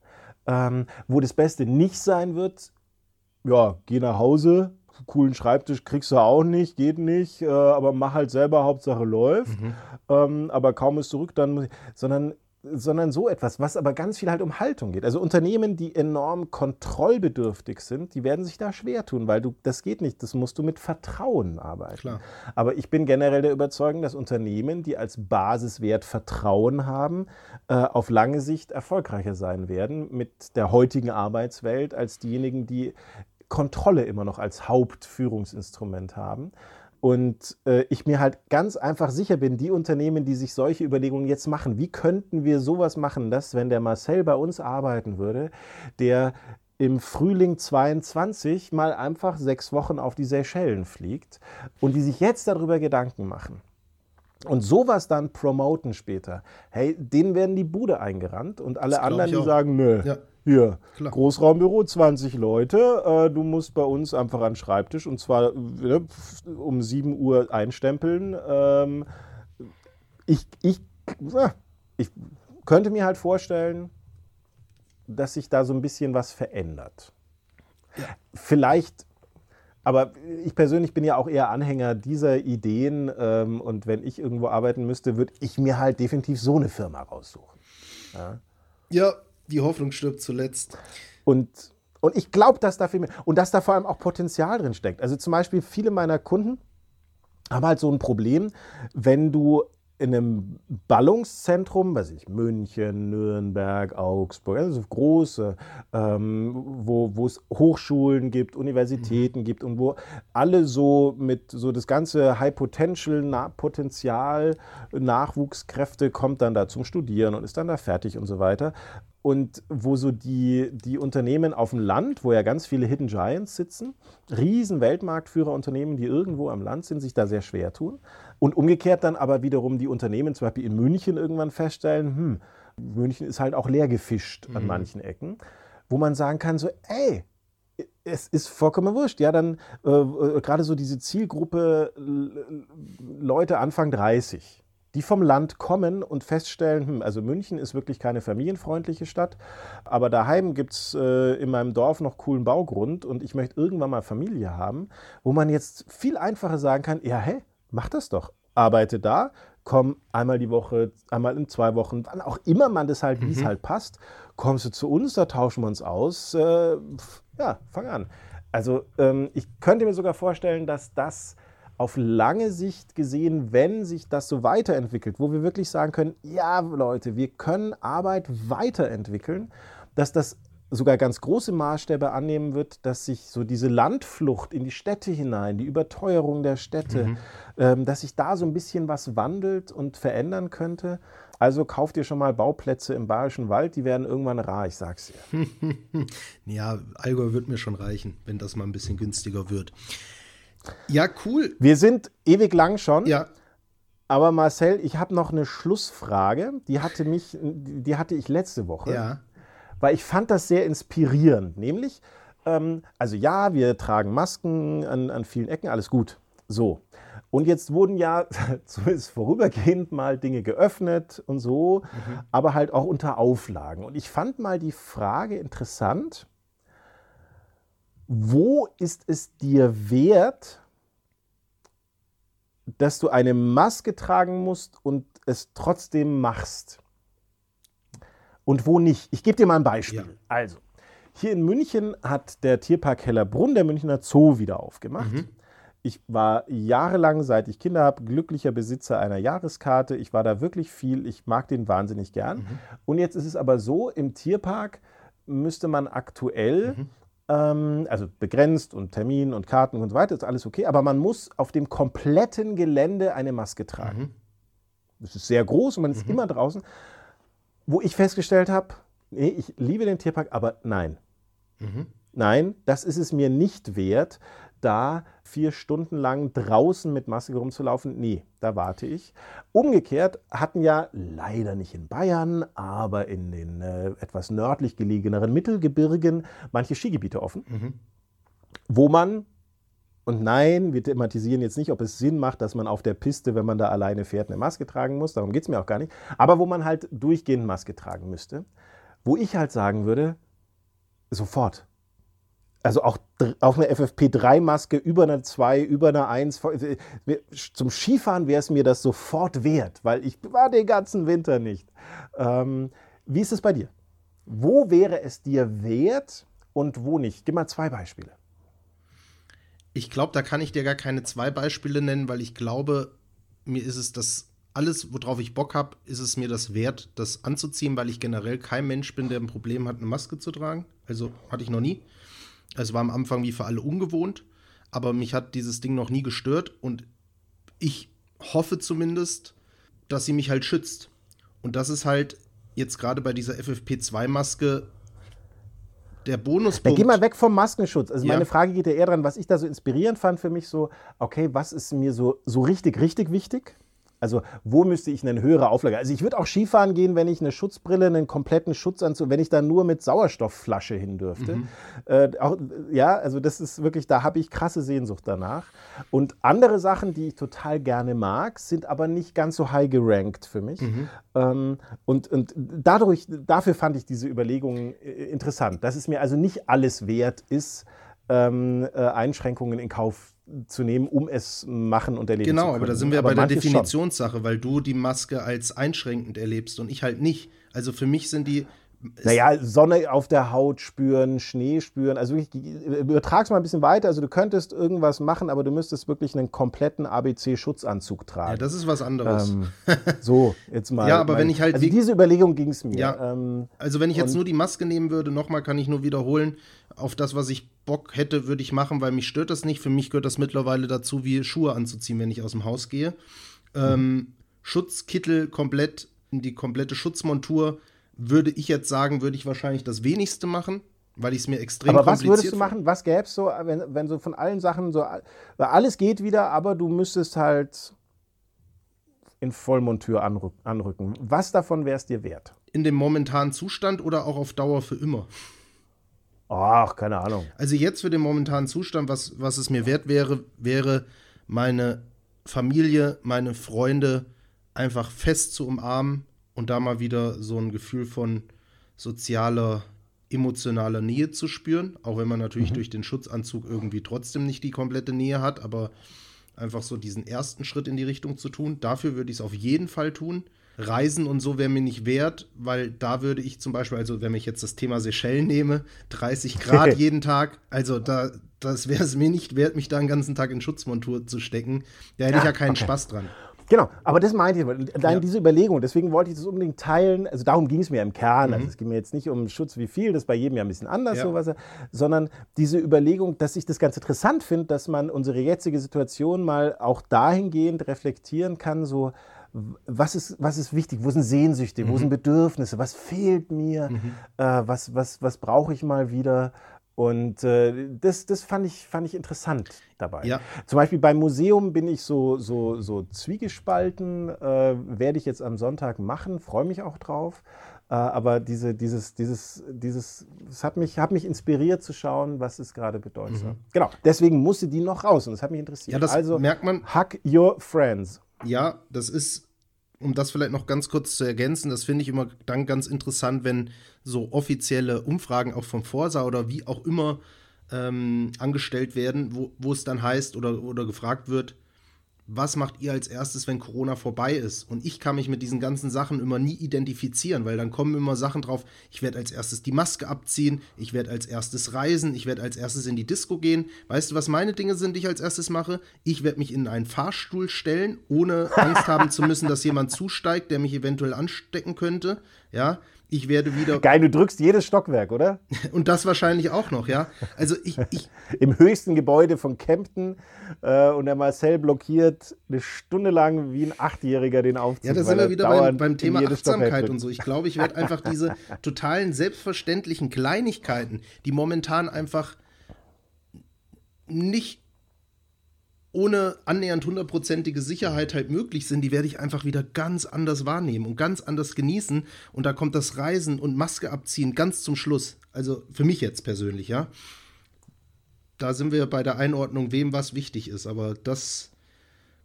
C: Ähm, wo das Beste nicht sein wird, ja, geh nach Hause, coolen Schreibtisch kriegst du auch nicht, geht nicht, äh, aber mach halt selber, Hauptsache läuft. Mhm. Ähm, aber kaum ist zurück, dann muss ich, sondern sondern so etwas, was aber ganz viel halt um Haltung geht. Also Unternehmen, die enorm kontrollbedürftig sind, die werden sich da schwer tun, weil du, das geht nicht, das musst du mit Vertrauen arbeiten. Klar. Aber ich bin generell der Überzeugung, dass Unternehmen, die als Basiswert Vertrauen haben, äh, auf lange Sicht erfolgreicher sein werden mit der heutigen Arbeitswelt als diejenigen, die Kontrolle immer noch als Hauptführungsinstrument haben. Und äh, ich mir halt ganz einfach sicher bin, die Unternehmen, die sich solche Überlegungen jetzt machen, wie könnten wir sowas machen, dass, wenn der Marcel bei uns arbeiten würde, der im Frühling 22 mal einfach sechs Wochen auf die Seychellen fliegt und die sich jetzt darüber Gedanken machen und sowas dann promoten später, hey, denen werden die Bude eingerannt und alle anderen, die sagen, nö, ja. Hier, Klar. Großraumbüro, 20 Leute. Äh, du musst bei uns einfach an den Schreibtisch und zwar äh, um 7 Uhr einstempeln. Ähm, ich, ich, ich könnte mir halt vorstellen, dass sich da so ein bisschen was verändert. Ja. Vielleicht, aber ich persönlich bin ja auch eher Anhänger dieser Ideen ähm, und wenn ich irgendwo arbeiten müsste, würde ich mir halt definitiv so eine Firma raussuchen.
A: Ja, ja die Hoffnung stirbt zuletzt.
C: Und, und ich glaube, dass da viel mehr, und dass da vor allem auch Potenzial drin steckt. Also zum Beispiel viele meiner Kunden haben halt so ein Problem, wenn du in einem Ballungszentrum, weiß ich, München, Nürnberg, Augsburg, also große, ähm, wo, wo es Hochschulen gibt, Universitäten mhm. gibt und wo alle so mit so das ganze High Potential, Na Potenzial, Nachwuchskräfte kommt dann da zum Studieren und ist dann da fertig und so weiter und wo so die, die Unternehmen auf dem Land, wo ja ganz viele Hidden Giants sitzen, riesen Weltmarktführerunternehmen, die irgendwo am Land sind, sich da sehr schwer tun. Und umgekehrt dann aber wiederum die Unternehmen zum Beispiel in München irgendwann feststellen, hm, München ist halt auch leer gefischt mhm. an manchen Ecken, wo man sagen kann, so, ey, es ist vollkommen wurscht. Ja, dann äh, äh gerade so diese Zielgruppe Leute Anfang 30 die vom Land kommen und feststellen, hm, also München ist wirklich keine familienfreundliche Stadt, aber daheim gibt es äh, in meinem Dorf noch coolen Baugrund und ich möchte irgendwann mal Familie haben, wo man jetzt viel einfacher sagen kann, ja, hey, mach das doch. Arbeite da, komm einmal die Woche, einmal in zwei Wochen, wann auch immer man das halt, mhm. wie es halt passt, kommst du zu uns, da tauschen wir uns aus. Äh, ja, fang an. Also ähm, ich könnte mir sogar vorstellen, dass das auf lange Sicht gesehen, wenn sich das so weiterentwickelt, wo wir wirklich sagen können, ja Leute, wir können Arbeit weiterentwickeln, dass das sogar ganz große Maßstäbe annehmen wird, dass sich so diese Landflucht in die Städte hinein, die Überteuerung der Städte, mhm. ähm, dass sich da so ein bisschen was wandelt und verändern könnte. Also kauft ihr schon mal Bauplätze im Bayerischen Wald, die werden irgendwann rar, ich sag's dir. (laughs)
A: ja, Allgäu wird mir schon reichen, wenn das mal ein bisschen günstiger wird. Ja, cool.
C: Wir sind ewig lang schon.
A: Ja.
C: Aber Marcel, ich habe noch eine Schlussfrage. Die hatte mich, die hatte ich letzte Woche.
A: Ja.
C: Weil ich fand das sehr inspirierend. Nämlich, ähm, also ja, wir tragen Masken an, an vielen Ecken, alles gut. So. Und jetzt wurden ja (laughs) zumindest vorübergehend mal Dinge geöffnet und so, mhm. aber halt auch unter Auflagen. Und ich fand mal die Frage interessant, wo ist es dir wert, dass du eine Maske tragen musst und es trotzdem machst? Und wo nicht? Ich gebe dir mal ein Beispiel. Ja. Also, Hier in München hat der Tierpark Hellerbrunn, der Münchner Zoo, wieder aufgemacht. Mhm. Ich war jahrelang, seit ich Kinder habe, glücklicher Besitzer einer Jahreskarte. Ich war da wirklich viel. Ich mag den wahnsinnig gern. Mhm. Und jetzt ist es aber so, im Tierpark müsste man aktuell, mhm. Ähm, also begrenzt und Termin und Karten und so weiter, ist alles okay, aber man muss auf dem kompletten Gelände eine Maske tragen. Mhm. Das ist sehr groß und man ist mhm. immer draußen. Wo ich festgestellt habe, nee, ich liebe den Tierpark, aber nein. Mhm. Nein, das ist es mir nicht wert, da vier Stunden lang draußen mit Maske rumzulaufen. Nee, da warte ich. Umgekehrt hatten ja leider nicht in Bayern, aber in den äh, etwas nördlich gelegeneren Mittelgebirgen manche Skigebiete offen, mhm. wo man und nein, wir thematisieren jetzt nicht, ob es Sinn macht, dass man auf der Piste, wenn man da alleine fährt, eine Maske tragen muss. Darum geht es mir auch gar nicht. Aber wo man halt durchgehend Maske tragen müsste. Wo ich halt sagen würde, sofort also auch auf eine FFP3-Maske über eine 2, über eine 1. Äh, zum Skifahren wäre es mir das sofort wert, weil ich war den ganzen Winter nicht. Ähm, wie ist es bei dir? Wo wäre es dir wert und wo nicht? Gib mal zwei Beispiele.
A: Ich glaube, da kann ich dir gar keine zwei Beispiele nennen, weil ich glaube, mir ist es das alles, worauf ich Bock habe, ist es mir das wert, das anzuziehen, weil ich generell kein Mensch bin, der ein Problem hat, eine Maske zu tragen. Also hatte ich noch nie. Es war am Anfang wie für alle ungewohnt, aber mich hat dieses Ding noch nie gestört und ich hoffe zumindest, dass sie mich halt schützt. Und das ist halt jetzt gerade bei dieser FFP2-Maske der Bonuspunkt.
C: geh mal weg vom Maskenschutz. Also ja. meine Frage geht ja eher dran, was ich da so inspirierend fand für mich so, okay, was ist mir so, so richtig, richtig wichtig? Also wo müsste ich eine höhere Auflage? Also ich würde auch Skifahren gehen, wenn ich eine Schutzbrille, einen kompletten Schutzanzug, wenn ich da nur mit Sauerstoffflasche hin dürfte. Mhm. Äh, auch, ja, also das ist wirklich, da habe ich krasse Sehnsucht danach. Und andere Sachen, die ich total gerne mag, sind aber nicht ganz so high gerankt für mich. Mhm. Ähm, und, und dadurch, dafür fand ich diese Überlegungen äh, interessant, dass es mir also nicht alles wert ist, ähm, äh, Einschränkungen in Kauf zu nehmen, um es machen und erleben
A: genau,
C: zu können.
A: Genau, aber da sind wir aber bei der Definitionssache, schon. weil du die Maske als einschränkend erlebst und ich halt nicht. Also für mich sind die
C: naja, Sonne auf der Haut spüren, Schnee spüren. Also ich übertrag's mal ein bisschen weiter. Also du könntest irgendwas machen, aber du müsstest wirklich einen kompletten ABC-Schutzanzug tragen. Ja,
A: das ist was anderes. Ähm, (laughs)
C: so, jetzt mal.
A: ja, aber mein, wenn ich halt.
C: Also diese Überlegung ging es mir.
A: Ja, ähm, also wenn ich jetzt nur die Maske nehmen würde, nochmal kann ich nur wiederholen, auf das, was ich Bock hätte, würde ich machen, weil mich stört das nicht. Für mich gehört das mittlerweile dazu, wie Schuhe anzuziehen, wenn ich aus dem Haus gehe. Ähm, Schutzkittel komplett, die komplette Schutzmontur würde ich jetzt sagen, würde ich wahrscheinlich das wenigste machen, weil ich es mir extrem
C: Aber was würdest du machen? Was gäbe es so, wenn, wenn so von allen Sachen so, alles geht wieder, aber du müsstest halt in Vollmontur anrücken. Was davon wäre es dir wert?
A: In dem momentanen Zustand oder auch auf Dauer für immer?
C: Ach, keine Ahnung.
A: Also jetzt für den momentanen Zustand, was, was es mir wert wäre, wäre meine Familie, meine Freunde einfach fest zu umarmen und da mal wieder so ein Gefühl von sozialer, emotionaler Nähe zu spüren, auch wenn man natürlich mhm. durch den Schutzanzug irgendwie trotzdem nicht die komplette Nähe hat, aber einfach so diesen ersten Schritt in die Richtung zu tun. Dafür würde ich es auf jeden Fall tun. Reisen und so wäre mir nicht wert, weil da würde ich zum Beispiel, also wenn ich jetzt das Thema Seychellen nehme, 30 Grad (laughs) jeden Tag, also da, das wäre es mir nicht wert, mich da den ganzen Tag in Schutzmontur zu stecken. Da hätte ja, ich ja keinen okay. Spaß dran.
C: Genau, aber das meinte ich, dann ja. diese Überlegung, deswegen wollte ich das unbedingt teilen, also darum ging es mir im Kern, mhm. also es ging mir jetzt nicht um Schutz wie viel, das ist bei jedem ja ein bisschen anders, ja. sowas, sondern diese Überlegung, dass ich das ganz interessant finde, dass man unsere jetzige Situation mal auch dahingehend reflektieren kann, so was ist, was ist wichtig, wo sind Sehnsüchte, mhm. wo sind Bedürfnisse, was fehlt mir, mhm. äh, was, was, was brauche ich mal wieder. Und äh, das, das fand, ich, fand ich interessant dabei. Ja. Zum Beispiel beim Museum bin ich so, so, so zwiegespalten, äh, werde ich jetzt am Sonntag machen, freue mich auch drauf. Äh, aber diese, dieses, dieses, dieses, es hat mich, hat mich inspiriert zu schauen, was es gerade bedeutet. Mhm. Genau, deswegen musste die noch raus und das hat mich interessiert.
A: Ja, also, merkt man.
C: Hug your friends
A: ja, das ist, um das vielleicht noch ganz kurz zu ergänzen, das finde ich immer dann ganz interessant, wenn so offizielle Umfragen auch vom Forsa oder wie auch immer ähm, angestellt werden, wo, wo es dann heißt oder, oder gefragt wird, was macht ihr als erstes, wenn Corona vorbei ist? Und ich kann mich mit diesen ganzen Sachen immer nie identifizieren, weil dann kommen immer Sachen drauf, ich werde als erstes die Maske abziehen, ich werde als erstes reisen, ich werde als erstes in die Disco gehen. Weißt du, was meine Dinge sind, die ich als erstes mache? Ich werde mich in einen Fahrstuhl stellen, ohne Angst haben zu müssen, dass jemand (laughs) zusteigt, der mich eventuell anstecken könnte. Ja, ich werde wieder.
C: Geil, du drückst jedes Stockwerk, oder? (laughs)
A: Und das wahrscheinlich auch noch, ja. Also ich. ich (laughs)
C: Im höchsten Gebäude von Kempten äh, und der Marcel blockiert eine Stunde lang wie ein Achtjähriger den Aufzug.
A: Ja, da sind wir wieder beim, beim Thema Achtsamkeit und so. Ich glaube, ich werde einfach diese (laughs) totalen selbstverständlichen Kleinigkeiten, die momentan einfach nicht ohne annähernd hundertprozentige Sicherheit halt möglich sind, die werde ich einfach wieder ganz anders wahrnehmen und ganz anders genießen. Und da kommt das Reisen und Maske abziehen ganz zum Schluss. Also für mich jetzt persönlich, ja. Da sind wir bei der Einordnung, wem was wichtig ist. Aber das,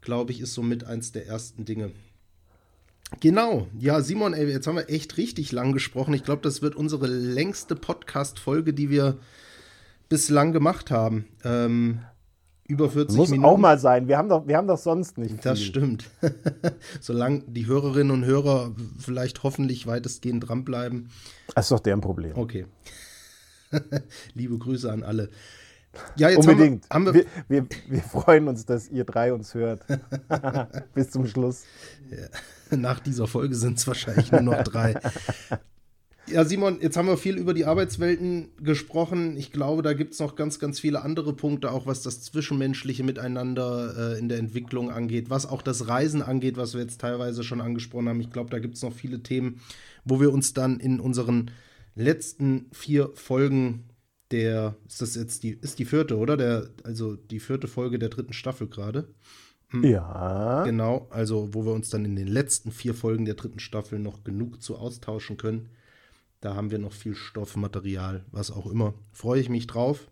A: glaube ich, ist somit eins der ersten Dinge. Genau, ja, Simon, ey, jetzt haben wir echt richtig lang gesprochen. Ich glaube, das wird unsere längste Podcast-Folge, die wir bislang gemacht haben. Ähm, über 40
C: Muss
A: Minuten.
C: auch mal sein. Wir haben doch, wir haben doch sonst nicht. Viel.
A: Das stimmt. (laughs) Solange die Hörerinnen und Hörer vielleicht hoffentlich weitestgehend dranbleiben.
C: Das ist doch deren Problem.
A: Okay. (laughs) Liebe Grüße an alle. Ja,
C: jetzt Unbedingt. Haben wir, haben wir, wir, wir, freuen uns, dass ihr drei uns hört. (laughs) Bis zum Schluss.
A: Ja, nach dieser Folge sind es wahrscheinlich nur noch drei. Ja, Simon, jetzt haben wir viel über die Arbeitswelten gesprochen. Ich glaube, da gibt es noch ganz, ganz viele andere Punkte, auch was das zwischenmenschliche Miteinander äh, in der Entwicklung angeht, was auch das Reisen angeht, was wir jetzt teilweise schon angesprochen haben. Ich glaube, da gibt es noch viele Themen, wo wir uns dann in unseren letzten vier Folgen der, ist das jetzt die, ist die vierte, oder? Der, also die vierte Folge der dritten Staffel gerade.
C: Hm. Ja.
A: Genau, also wo wir uns dann in den letzten vier Folgen der dritten Staffel noch genug zu austauschen können. Da haben wir noch viel Stoffmaterial, was auch immer. Freue ich mich drauf.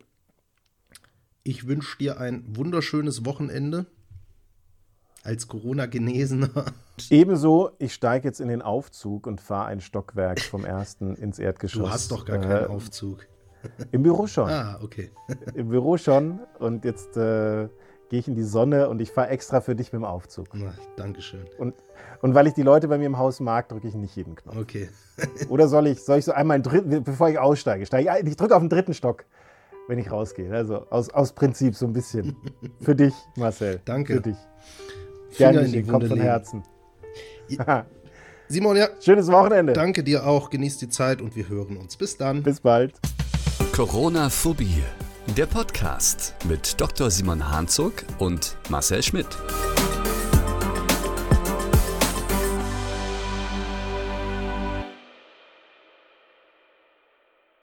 A: Ich wünsche dir ein wunderschönes Wochenende als Corona-Genesener. (laughs)
C: Ebenso, ich steige jetzt in den Aufzug und fahre ein Stockwerk vom ersten ins Erdgeschoss.
A: Du hast doch gar keinen äh, Aufzug.
C: Im Büro schon.
A: Ah, okay.
C: Im Büro schon. Und jetzt äh, gehe ich in die Sonne und ich fahre extra für dich mit dem Aufzug.
A: Na, Dankeschön.
C: Und, und weil ich die Leute bei mir im Haus mag, drücke ich nicht jeden Knopf.
A: Okay. (laughs)
C: Oder soll ich, soll ich so einmal, dritten, bevor ich aussteige, steige ich, ich drücke auf den dritten Stock, wenn ich rausgehe. Also aus, aus Prinzip so ein bisschen. (laughs) Für dich, Marcel.
A: Danke.
C: Für dich. Gerne, in kommt von Herzen. (laughs)
A: Simon, ja.
C: Schönes Wochenende.
A: Danke dir auch. Genieß die Zeit und wir hören uns. Bis dann.
C: Bis bald.
B: Corona-Phobie. Der Podcast mit Dr. Simon Hanzog und Marcel Schmidt.